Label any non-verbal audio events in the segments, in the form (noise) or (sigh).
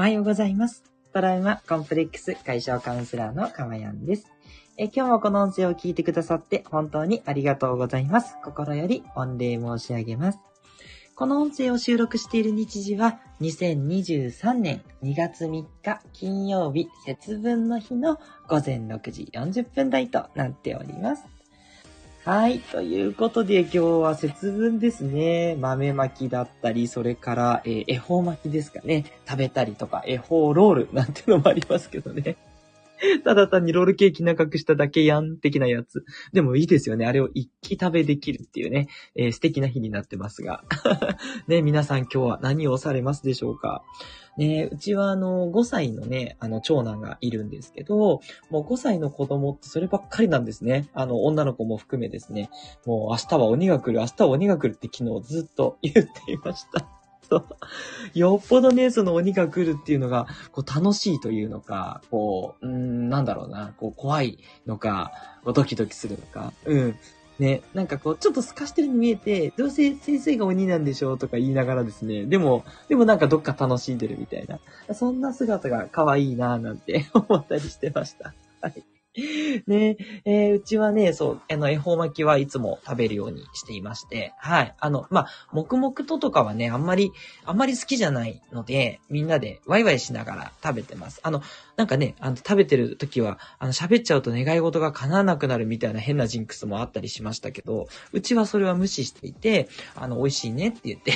おはようございます。トラウマコンプレックス解消カウンセラーのかまやんです。え今日もこの音声を聞いてくださって本当にありがとうございます。心より御礼申し上げます。この音声を収録している日時は2023年2月3日金曜日節分の日の午前6時40分台となっております。はい。ということで、今日は節分ですね。豆巻きだったり、それから、えー恵方巻きですかね。食べたりとか、恵方ロールなんてのもありますけどね。(laughs) ただ単にロールケーキ長くしただけやん的なやつ。でもいいですよね。あれを一気食べできるっていうね、えー素敵な日になってますが。(laughs) ね、皆さん今日は何をされますでしょうかね、うちはあの、5歳のね、あの、長男がいるんですけど、もう5歳の子供ってそればっかりなんですね。あの、女の子も含めですね。もう明日は鬼が来る、明日は鬼が来るって昨日ずっと言っていました。そう。よっぽどね、その鬼が来るっていうのが、こう楽しいというのか、こう、うん、なんだろうな、こう怖いのか、ドキドキするのか、うん。ね、なんかこう、ちょっと透かしてるに見えて、どうせ先生が鬼なんでしょうとか言いながらですね、でも、でもなんかどっか楽しんでるみたいな、そんな姿が可愛いなぁなんて思ったりしてました。はい。(laughs) ねえーうちはね、そう、あの、恵方巻きはいつも食べるようにしていまして、はい。あの、まあ、黙々ととかはね、あんまり、あんまり好きじゃないので、みんなでワイワイしながら食べてます。あの、なんかね、あの、食べてる時は、あの、喋っちゃうと願い事が叶わなくなるみたいな変なジンクスもあったりしましたけど、うちはそれは無視していて、あの、美味しいねって言って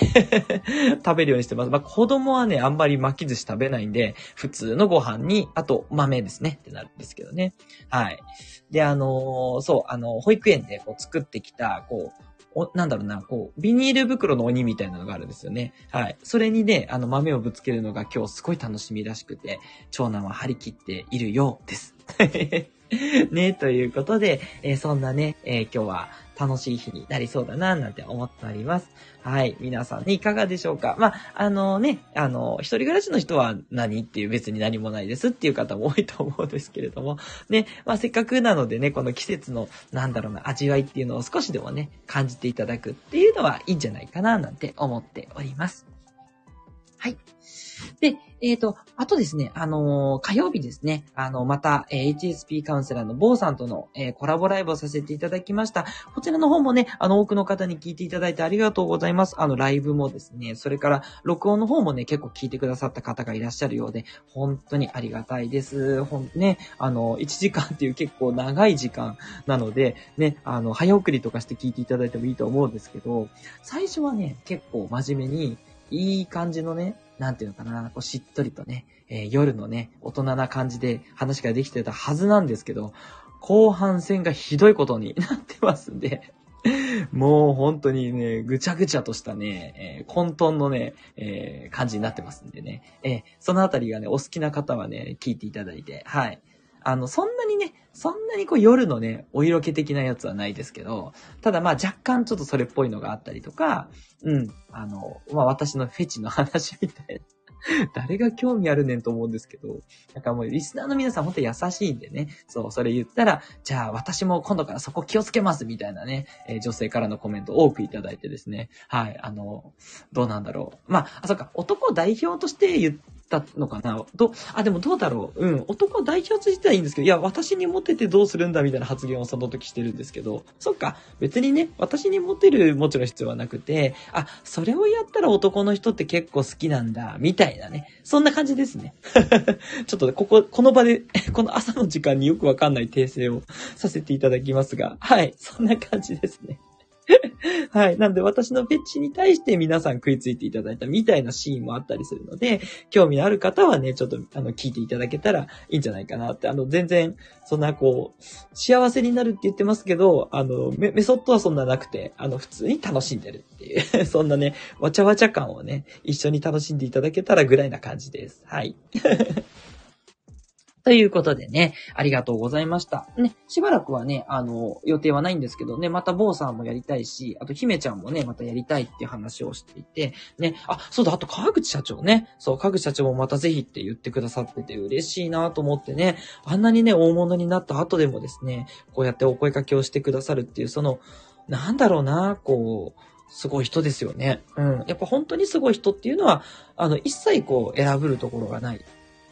(laughs) 食べるようにしてます。まあ、子供はね、あんまり巻き寿司食べないんで、普通のご飯に、あと豆ですねってなるんですけどね。はい。で、あのーそう、あの、保育園でこう作ってきた、こう、お、なんだろうな、こう、ビニール袋の鬼みたいなのがあるんですよね。はい。それにね、あの、豆をぶつけるのが今日すごい楽しみらしくて、長男は張り切っているようです。(laughs) ね、ということで、えーそんなね、えー今日は楽しい日になりそうだな、なんて思っております。はい。皆さんね、いかがでしょうか？まあ、あのね、あの、一人暮らしの人は何っていう別に何もないですっていう方も多いと思うんですけれども、ね、まあせっかくなのでね、この季節の、なんだろうな、味わいっていうのを少しでもね、感じていただくっていうのはいいんじゃないかな、なんて思っております。はい。で、えっ、と、あとですね、あのー火曜日ですね、あの、また、えー HSP カウンセラーの坊さんとの、えコラボライブをさせていただきました。こちらの方もね、あの、多くの方に聞いていただいてありがとうございます。あの、ライブもですね、それから、録音の方もね、結構聞いてくださった方がいらっしゃるようで、本当にありがたいです。ほん、ね、あの、1時間っていう結構長い時間なので、ね、あの、早送りとかして聞いていただいてもいいと思うんですけど、最初はね、結構真面目に、いい感じのね、なんていうのかな、こうしっとりとね、えー夜のね、大人な感じで話ができてたはずなんですけど、後半戦がひどいことになってますんで、(laughs) もう本当にね、ぐちゃぐちゃとしたね、えー混沌のね、えー感じになってますんでね、えーそのあたりがね、お好きな方はね、聞いていただいて、はい。あの、そんなにね、そんなにこう夜のね、お色気的なやつはないですけど、ただまあ若干ちょっとそれっぽいのがあったりとか、うん、あの、まあ私のフェチの話みたいな。(laughs) 誰が興味あるねんと思うんですけど、なんかもうリスナーの皆さん本当に優しいんでね、そう、それ言ったら、じゃあ私も今度からそこ気をつけますみたいなね、えー女性からのコメント多くいただいてですね、はい、あの、どうなんだろう。まあ、あ、そっか、男代表として言ったのかな？ど、あ、でもどうだろう？うん、男代表としてはいいんですけど、いや、私にモテてどうするんだみたいな発言をその時してるんですけど、そっか、別にね、私にモテるもちろん必要はなくて、あ、それをやったら男の人って結構好きなんだ、みたいなね。そんな感じですね。(laughs) ちょっとね、ここ、この場で、(laughs) この朝の時間によくわかんない訂正をさせていただきますが、はい、そんな感じですね。はい。なんで私のフェチに対して皆さん食いついていただいたみたいなシーンもあったりするので、興味のある方はね、ちょっとあの聞いていただけたらいいんじゃないかなって、あの全然そんなこう、幸せになるって言ってますけど、あのメメソッドはそんななくて、あの普通に楽しんでるっていう、(laughs) そんなね、わちゃわちゃ感をね、一緒に楽しんでいただけたらぐらいな感じです。はい。ということでね、ありがとうございました。ね、しばらくはね、あの、予定はないんですけどね、また坊さんもやりたいし、あと姫ちゃんもね、またやりたいっていう話をしていて、ね、あ、そうだ、あと川口社長ね、そう、川口社長もまたぜひって言ってくださってて嬉しいなと思ってね、あんなにね、大物になった後でもですね、こうやってお声掛けをしてくださるっていう、その、なんだろうな、こう、すごい人ですよね。うん。やっぱ本当にすごい人っていうのは、あの、一切こう選ぶるところがない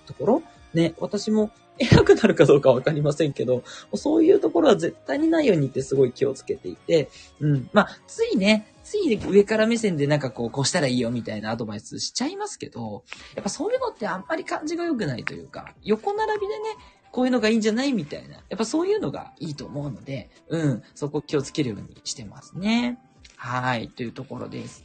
ところ。ね、私も偉くなるかどうかわかりませんけど、そういうところは絶対にないようにってすごい気をつけていて、うん。まあ、ついね、つい上から目線でなんかこう、こうしたらいいよみたいなアドバイスしちゃいますけど、やっぱそういうのってあんまり感じが良くないというか、横並びでね、こういうのがいいんじゃないみたいな。やっぱそういうのがいいと思うので、うん、そこ気をつけるようにしてますね。はい、というところです。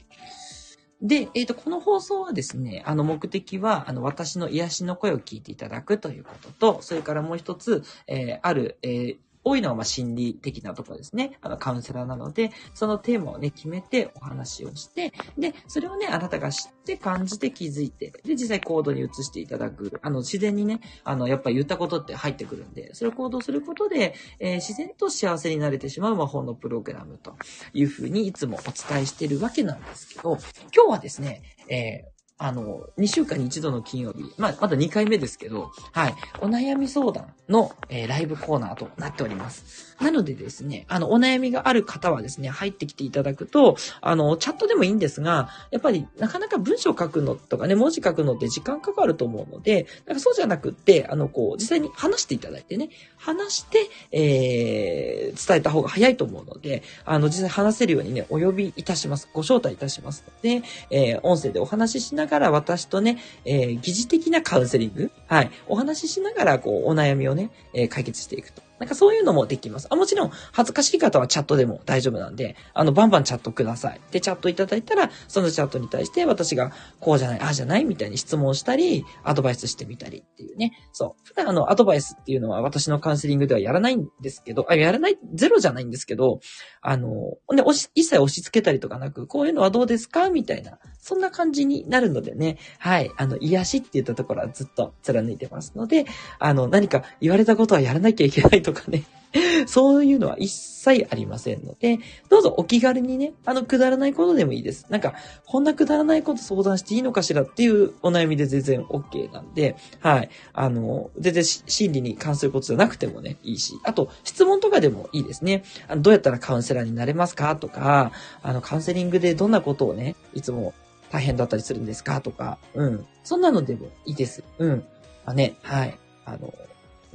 で、えっ、ー、と、この放送はですね、あの、目的は、あの、私の癒しの声を聞いていただくということと、それからもう一つ、えー、ある、えー、多いのはま心理的なところですね。あの、カウンセラーなので、そのテーマをね、決めてお話をして、で、それをね、あなたが知って感じて気づいて、で、実際行動に移していただく。あの、自然にね、あの、やっぱ言ったことって入ってくるんで、それを行動することで、えー、自然と幸せになれてしまう魔法のプログラムというふうにいつもお伝えしてるわけなんですけど、今日はですね、えーあの、2週間に1度の金曜日、まあ、まだ2回目ですけど、はい、お悩み相談の、えー、ライブコーナーとなっております。なのでですね、あの、お悩みがある方はですね、入ってきていただくと、あの、チャットでもいいんですが、やっぱりなかなか文章書くのとかね、文字書くのって時間かかると思うので、なんかそうじゃなくって、あの、こう、実際に話していただいてね、話して、えー、伝えた方が早いと思うので、あの、実際話せるようにね、お呼びいたします。ご招待いたしますので、えー、音声でお話ししながら私とね、えー、疑似的なカウンセリング、はい、お話ししながら、こう、お悩みをね、えー、解決していくと。なんかそういうのもできます。あ、もちろん、恥ずかしい方はチャットでも大丈夫なんで、あの、バンバンチャットください。で、チャットいただいたら、そのチャットに対して私が、こうじゃない、ああじゃないみたいに質問したり、アドバイスしてみたりっていうね。そう。普段あの、アドバイスっていうのは私のカウンセリングではやらないんですけど、あ、やらない、ゼロじゃないんですけど、あの、ね、押し、一切押し付けたりとかなく、こういうのはどうですかみたいな、そんな感じになるのでね。はい。あの、癒しって言ったところはずっと貫いてますので、あの、何か言われたことはやらなきゃいけないとかね。(laughs) そういうのは一切ありませんので、どうぞお気軽にね、あの、くだらないことでもいいです。なんか、こんなくだらないこと相談していいのかしらっていうお悩みで全然 OK なんで、はい。あの、全然心理に関することじゃなくてもね、いいし、あと、質問とかでもいいですね。あのどうやったらカウンセラーになれますかとか、あの、カウンセリングでどんなことをね、いつも大変だったりするんですかとか、うん。そんなのでもいいです。うん。あね、はい。あの、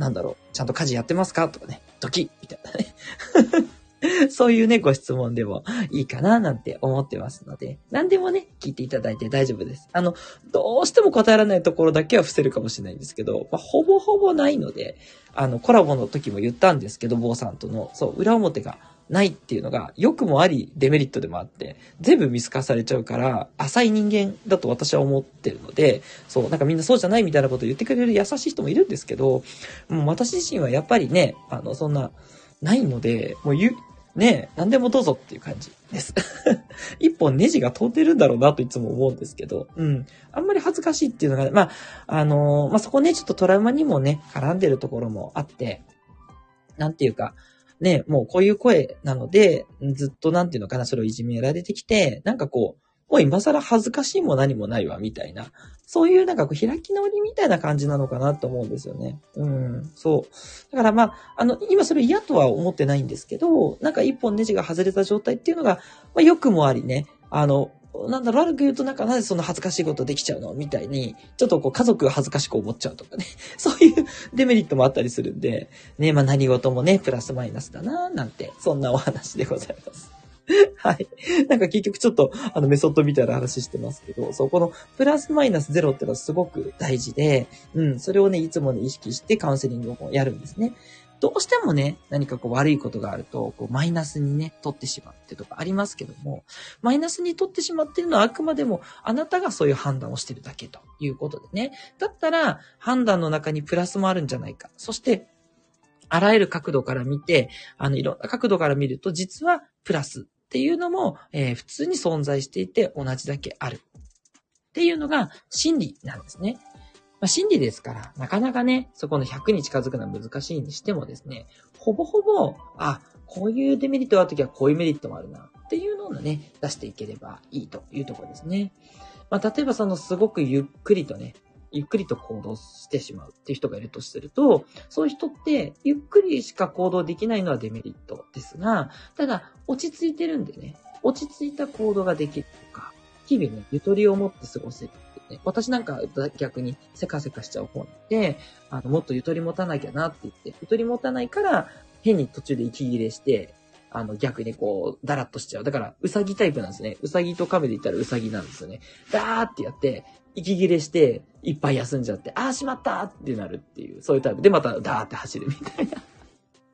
なんだろう、ちゃんと家事やってますか？とかね、ドキッみたいなね。(laughs) そういうね、ご質問でもいいかななんて思ってますので、何でもね、聞いていただいて大丈夫です。あの、どうしても答えられないところだけは伏せるかもしれないんですけど、まあ、ほぼほぼないので、あの、コラボの時も言ったんですけど、坊さんとの、そう、裏表がないっていうのが、良くもあり、デメリットでもあって、全部見透かされちゃうから、浅い人間だと私は思ってるので、そう、なんかみんなそうじゃないみたいなことを言ってくれる優しい人もいるんですけど、もう私自身はやっぱりね、あの、そんな、ないので、もう言う、ね何でもどうぞっていう感じです。(laughs) 一本ネジが通ってるんだろうなといつも思うんですけど、うん。あんまり恥ずかしいっていうのが、まあ、あのー、まあ、そこね、ちょっとトラウマにもね、絡んでるところもあって、なんていうか、ね、もうこういう声なので、ずっとなんていうのかな、それをいじめられてきて、なんかこう、もう今更恥ずかしいも何もないわ、みたいな。そういうなんかこう開き直りみたいな感じなのかなと思うんですよね。うん、そう。だからまあ、あの、今それ嫌とは思ってないんですけど、なんか一本ネジが外れた状態っていうのが、まあ良くもありね、あの、なんだろ、悪く言うとなんかなぜそんな恥ずかしいことできちゃうのみたいに、ちょっとこう家族が恥ずかしく思っちゃうとかね。(laughs) そういうデメリットもあったりするんで、ね、まあ何事もね、プラスマイナスだななんて、そんなお話でございます。(laughs) はい。なんか結局ちょっと、あの、メソッドみたいな話してますけど、そう、このプラスマイナスゼロってのはすごく大事で、うん、それをね、いつもね、意識してカウンセリングをやるんですね。どうしてもね、何かこう悪いことがあると、こうマイナスにね、取ってしまってとかありますけども、マイナスに取ってしまってるのはあくまでもあなたがそういう判断をしてるだけということでね。だったら、判断の中にプラスもあるんじゃないか。そして、あらゆる角度から見て、あの、いろんな角度から見ると、実はプラスっていうのも、えー、普通に存在していて同じだけある。っていうのが真理なんですね。まあ、心理ですから、なかなかね、そこの100に近づくのは難しいにしてもですね、ほぼほぼ、あ、こういうデメリットがあるときはこういうメリットもあるな、っていうのをね、出していければいいというところですね。まあ、例えばそのすごくゆっくりとね、ゆっくりと行動してしまうっていう人がいるとすると、そういう人ってゆっくりしか行動できないのはデメリットですが、ただ落ち着いてるんでね、落ち着いた行動ができるとか、日々ね、ゆとりを持って過ごせるね。私なんか逆にせかせかしちゃう方なんで、あの、もっとゆとり持たなきゃなって言って、ゆとり持たないから、変に途中で息切れして、あの、逆にこう、だらっとしちゃう。だから、うさぎタイプなんですね。うさぎと亀で言ったらうさぎなんですよね。ダーってやって、息切れして、いっぱい休んじゃって、ああ、しまったってなるっていう、そういうタイプで、またダーって走るみたいな。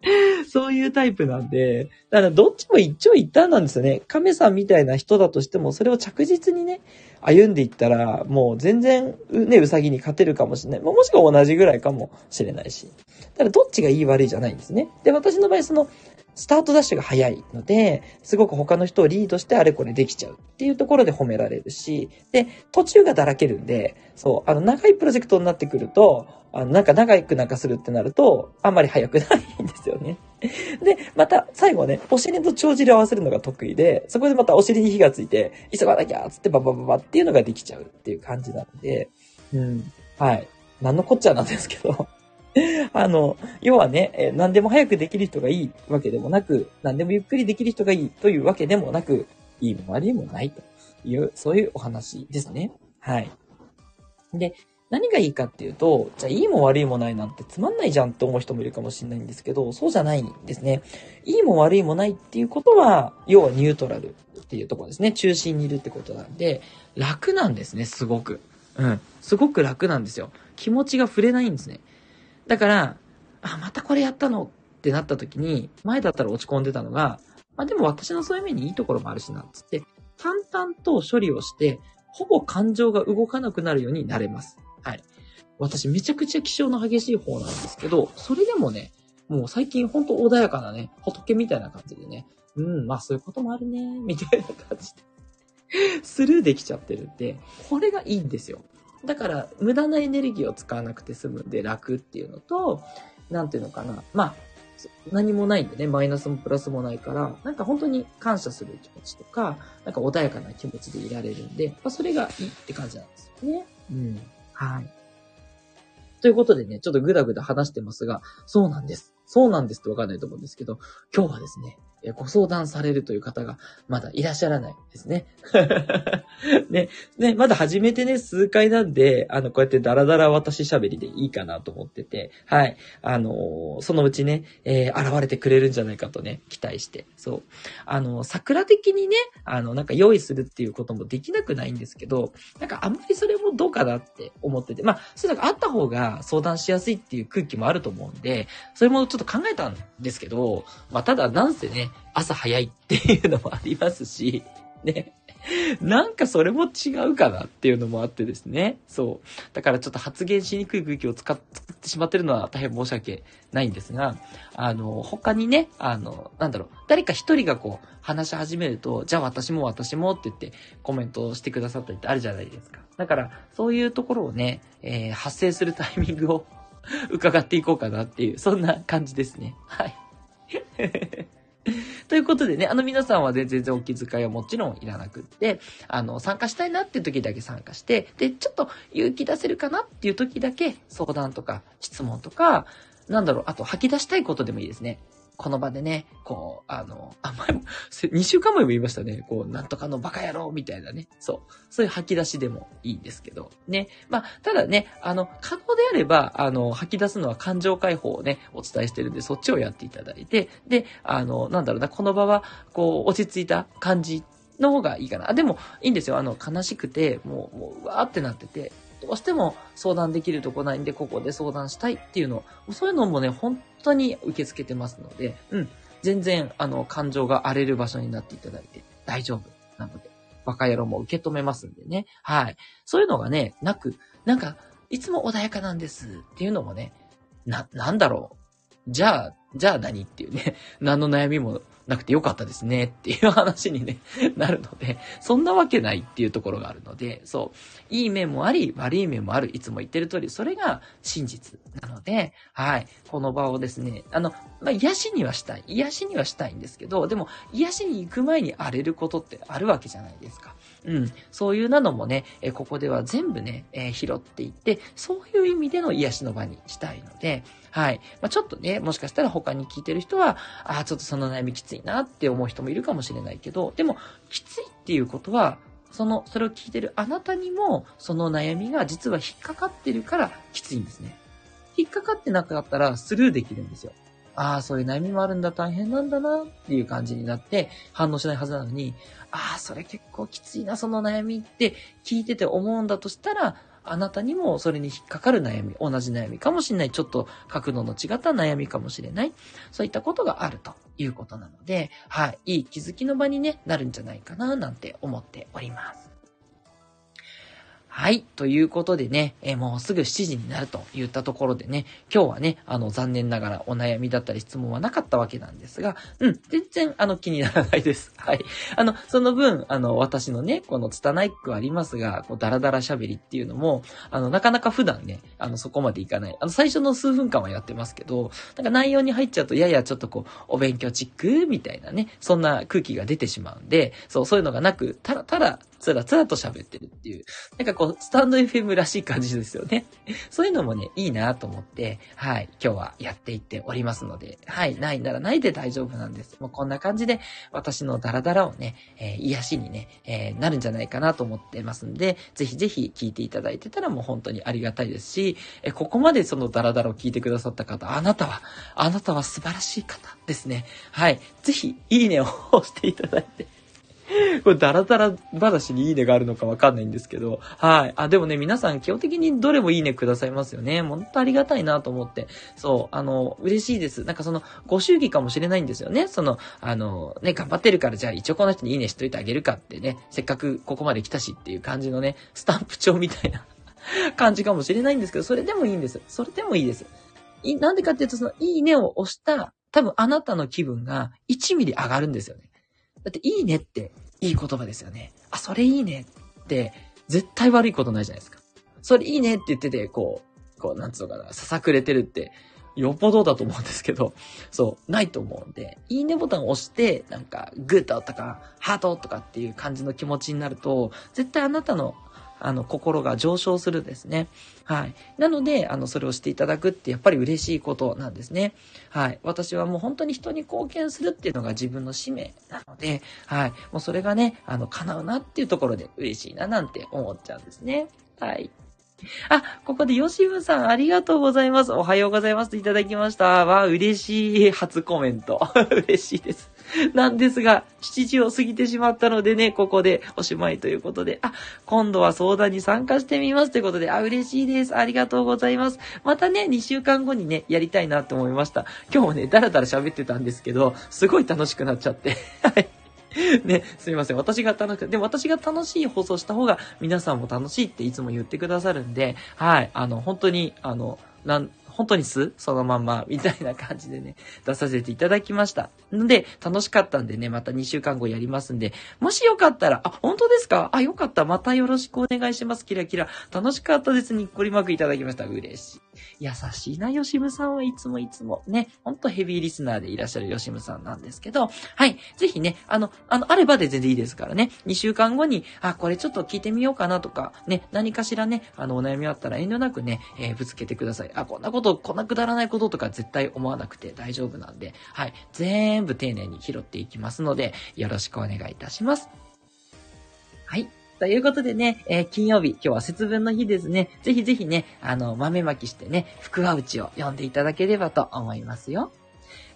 (laughs) そういうタイプなんで、だからどっちも一長一短なんですよね。亀さんみたいな人だとしても、それを着実にね、歩んでいったら、もう全然、ね、うさぎに勝てるかもしれない。もしくは同じぐらいかもしれないし。だからどっちがいい悪いじゃないんですね。で、私の場合、その、スタートダッシュが早いので、すごく他の人をリードしてあれこれできちゃうっていうところで褒められるし、で、途中がだらけるんで、そう、あの、長いプロジェクトになってくると、あの、なんか長くなんかするってなると、あんまり早くないんですよね。(laughs) で、また、最後はね、お尻と帳尻を合わせるのが得意で、そこでまたお尻に火がついて、急がなきゃーつってババババっていうのができちゃうっていう感じなんで、うん。はい。なんのこっちゃなんですけど。(laughs) あの、要はね、え何でも早くできる人がいいわけでもなく、何でもゆっくりできる人がいいというわけでもなく、いいも悪いもないという、そういうお話ですね。はい。で、何がいいかっていうと、じゃあいいも悪いもないなんてつまんないじゃんって思う人もいるかもしれないんですけど、そうじゃないんですね。いいも悪いもないっていうことは、要はニュートラルっていうところですね。中心にいるってことなんで、楽なんですね、すごく。うん。すごく楽なんですよ。気持ちが触れないんですね。だから、あ、またこれやったのってなった時に、前だったら落ち込んでたのが、まあでも私のそういう面にいいところもあるしな、つって、淡々と処理をして、ほぼ感情が動かなくなるようになれます。はい。私めちゃくちゃ気性の激しい方なんですけど、それでもね、もう最近ほんと穏やかなね、仏みたいな感じでね、うん、まあそういうこともあるね、みたいな感じでスルーできちゃってるんで、これがいいんですよ。だから、無駄なエネルギーを使わなくて済むんで楽っていうのと、なんていうのかな。まあ、何もないんでね、マイナスもプラスもないから、なんか本当に感謝する気持ちとか、なんか穏やかな気持ちでいられるんで、まあ、それがいいって感じなんですよね。うん。はい。ということでね、ちょっとぐだぐだ話してますが、そうなんです。そうなんですってわかんないと思うんですけど、今日はですね、ご相談されるという方がまだいらっしゃらないですね。(laughs) ね、ね、まだ始めてね、数回なんで、あの、こうやってダラダラ私喋りでいいかなと思ってて、はい。あのー、そのうちね、えー、現れてくれるんじゃないかとね、期待して、そう。あの、桜的にね、あの、なんか用意するっていうこともできなくないんですけど、なんかあんまりそれもどうかなって思ってて、まあ、そういうのがあった方が相談しやすいっていう空気もあると思うんで、それもちょっと考えたんですけど、まあ、ただなんせね、朝早いっていうのもありますし、ね。なんかそれも違うかなっていうのもあってですね。そう。だからちょっと発言しにくい空気を使ってしまってるのは大変申し訳ないんですが、あの、他にね、あの、なんだろう、誰か一人がこう話し始めると、じゃあ私も私もって言ってコメントしてくださったりってあるじゃないですか。だから、そういうところをね、えー、発生するタイミングを (laughs) 伺っていこうかなっていう、そんな感じですね。はい。ということでね、あの皆さんは全然お気遣いはもちろんいらなくって、あの、参加したいなっていう時だけ参加して、で、ちょっと勇気出せるかなっていう時だけ相談とか質問とか、なんだろう、あと吐き出したいことでもいいですね。この場でね、こう、あの、あ、前も、(laughs) 2週間前も言いましたね。こう、なんとかのバカ野郎みたいなね。そう。そういう吐き出しでもいいんですけど。ね。まあ、ただね、あの、可能であれば、あの、吐き出すのは感情解放をね、お伝えしてるんで、そっちをやっていただいて、で、あの、なんだろうな、この場は、こう、落ち着いた感じの方がいいかな。あ、でも、いいんですよ。あの、悲しくて、もう、もう、うわーってなってて、どうしても相談できるとこないんで、ここで相談したいっていうの、そういうのもね、本当に受け付けてますので、うん。全然、あの、感情が荒れる場所になっていただいて大丈夫なので、バカ野郎も受け止めますんでね。はい。そういうのがね、なく、なんか、いつも穏やかなんですっていうのもね、な、なんだろう。じゃあ、じゃあ何っていうね、(laughs) 何の悩みもなくてよかったですねっていう話に、ね、(laughs) なるので、そんなわけないっていうところがあるので、そう、いい面もあり、悪い面もある、いつも言ってる通り、それが真実なので、はい、この場をですね、あの、まあ、癒しにはしたい。癒しにはしたいんですけど、でも、癒しに行く前に荒れることってあるわけじゃないですか。うん。そういうなのもね、えここでは全部ね、えー、拾っていって、そういう意味での癒しの場にしたいので、はい。まあ、ちょっとね、もしかしたら他に聞いてる人は、ああ、ちょっとその悩みきついいなって思う人もいるかもしれないけど、でも、きついっていうことは、その、それを聞いてるあなたにも、その悩みが実は引っかかってるからきついんですね。引っかかってなかったらスルーできるんですよ。ああ、そういう悩みもあるんだ、大変なんだな、っていう感じになって反応しないはずなのに、ああ、それ結構きついな、その悩みって聞いてて思うんだとしたら、あなたにもそれに引っかかる悩み、同じ悩みかもしれない、ちょっと角度の違った悩みかもしれない、そういったことがあるということなので、はい、いい気づきの場にね、なるんじゃないかな、なんて思っております。はい。ということでね、えー、もうすぐ7時になると言ったところでね、今日はね、あの、残念ながらお悩みだったり質問はなかったわけなんですが、うん、全然、あの、気にならないです。(laughs) はい。あの、その分、あの、私のね、この拙い句ありますが、こう、ダラダラ喋りっていうのも、あの、なかなか普段ね、あの、そこまでいかない。あの、最初の数分間はやってますけど、なんか内容に入っちゃうと、ややちょっとこう、お勉強チックみたいなね、そんな空気が出てしまうんで、そう、そういうのがなく、ただ、ただ、つらつらと喋ってるっていう、なんかこう、スタンド FM らしい感じですよね。(laughs) そういうのもね、いいなと思って、はい、今日はやっていっておりますので、はい、ないならないで大丈夫なんです。もうこんな感じで、私のダラダラをね、えー、癒しにね、えー、なるんじゃないかなと思ってますんで、ぜひぜひ聞いていただいてたらもう本当にありがたいですし、えー、ここまでそのダラダラを聞いてくださった方、あなたは、あなたは素晴らしい方ですね。はい、ぜひ、いいねを押していただいて、(laughs) これ、ダラダラ話にいいねがあるのかわかんないんですけど、はい。あ、でもね、皆さん基本的にどれもいいねくださいますよね。ほんとありがたいなと思って。そう、あの、嬉しいです。なんかその、ご祝儀かもしれないんですよね。その、あの、ね、頑張ってるから、じゃあ一応この人にいいねしといてあげるかってね、せっかくここまで来たしっていう感じのね、スタンプ帳みたいな (laughs) 感じかもしれないんですけど、それでもいいんです。それでもいいです。い、なんでかっていうと、その、いいねを押した、多分あなたの気分が1ミリ上がるんですよね。だって、いいねっていい言葉ですよね。あ、それいいねって、絶対悪いことないじゃないですか。それいいねって言ってて、こう、こう、なんつうのかな、ささくれてるって、よっぽどだと思うんですけど、そう、ないと思うんで、いいねボタンを押して、なんか、グッドとか、ハートとかっていう感じの気持ちになると、絶対あなたのあの、心が上昇するですね。はい。なので、あの、それをしていただくってやっぱり嬉しいことなんですね。はい。私はもう本当に人に貢献するっていうのが自分の使命なので、はい。もうそれがね、あの、叶うなっていうところで嬉しいななんて思っちゃうんですね。はい。あ、ここでヨシムさんありがとうございます。おはようございますいただきました。わ、嬉しい初コメント。(laughs) 嬉しいです。(laughs) なんですが、7時を過ぎてしまったのでね、ここでおしまいということで、あ、今度は相談に参加してみますということで、あ、嬉しいです。ありがとうございます。またね、2週間後にね、やりたいなと思いました。今日もね、だらだら喋ってたんですけど、すごい楽しくなっちゃって。(laughs) はい。ね、すいません。私が楽しく、でも私が楽しい放送した方が皆さんも楽しいっていつも言ってくださるんで、はい。あの、本当に、あの、なん、本当に素そのまんま、みたいな感じでね、(laughs) 出させていただきました。ので、楽しかったんでね、また2週間後やりますんで、もしよかったら、あ、本当ですか？あ、よかった。またよろしくお願いします。キラキラ。楽しかったです。にっこりマークいただきました。嬉しい。優しいな、ヨシムさんはいつもいつも。ね、ほんとヘビーリスナーでいらっしゃるヨシムさんなんですけど、はい。ぜひね、あの、あの、あればで全然いいですからね。2週間後に、あ、これちょっと聞いてみようかなとか、ね、何かしらね、あの、お悩みあったら遠慮なくね、えー、ぶつけてください。あ、こんなこと、こんなくだらないこととか絶対思わなくて大丈夫なんで、はい。全部丁寧に拾っていきますので、よろしくお願いいたします。はい。ということでね、えー、金曜日、今日は節分の日ですね。ぜひぜひね、あの、豆まきしてね、福は内を読んでいただければと思いますよ。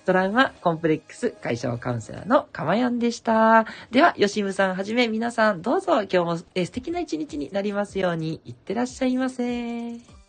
トラウマコンプレックス解消カウンセラーのかまやんでした。では、吉ムさんはじめ皆さんどうぞ今日も、えー、素敵な一日になりますように、いってらっしゃいませ。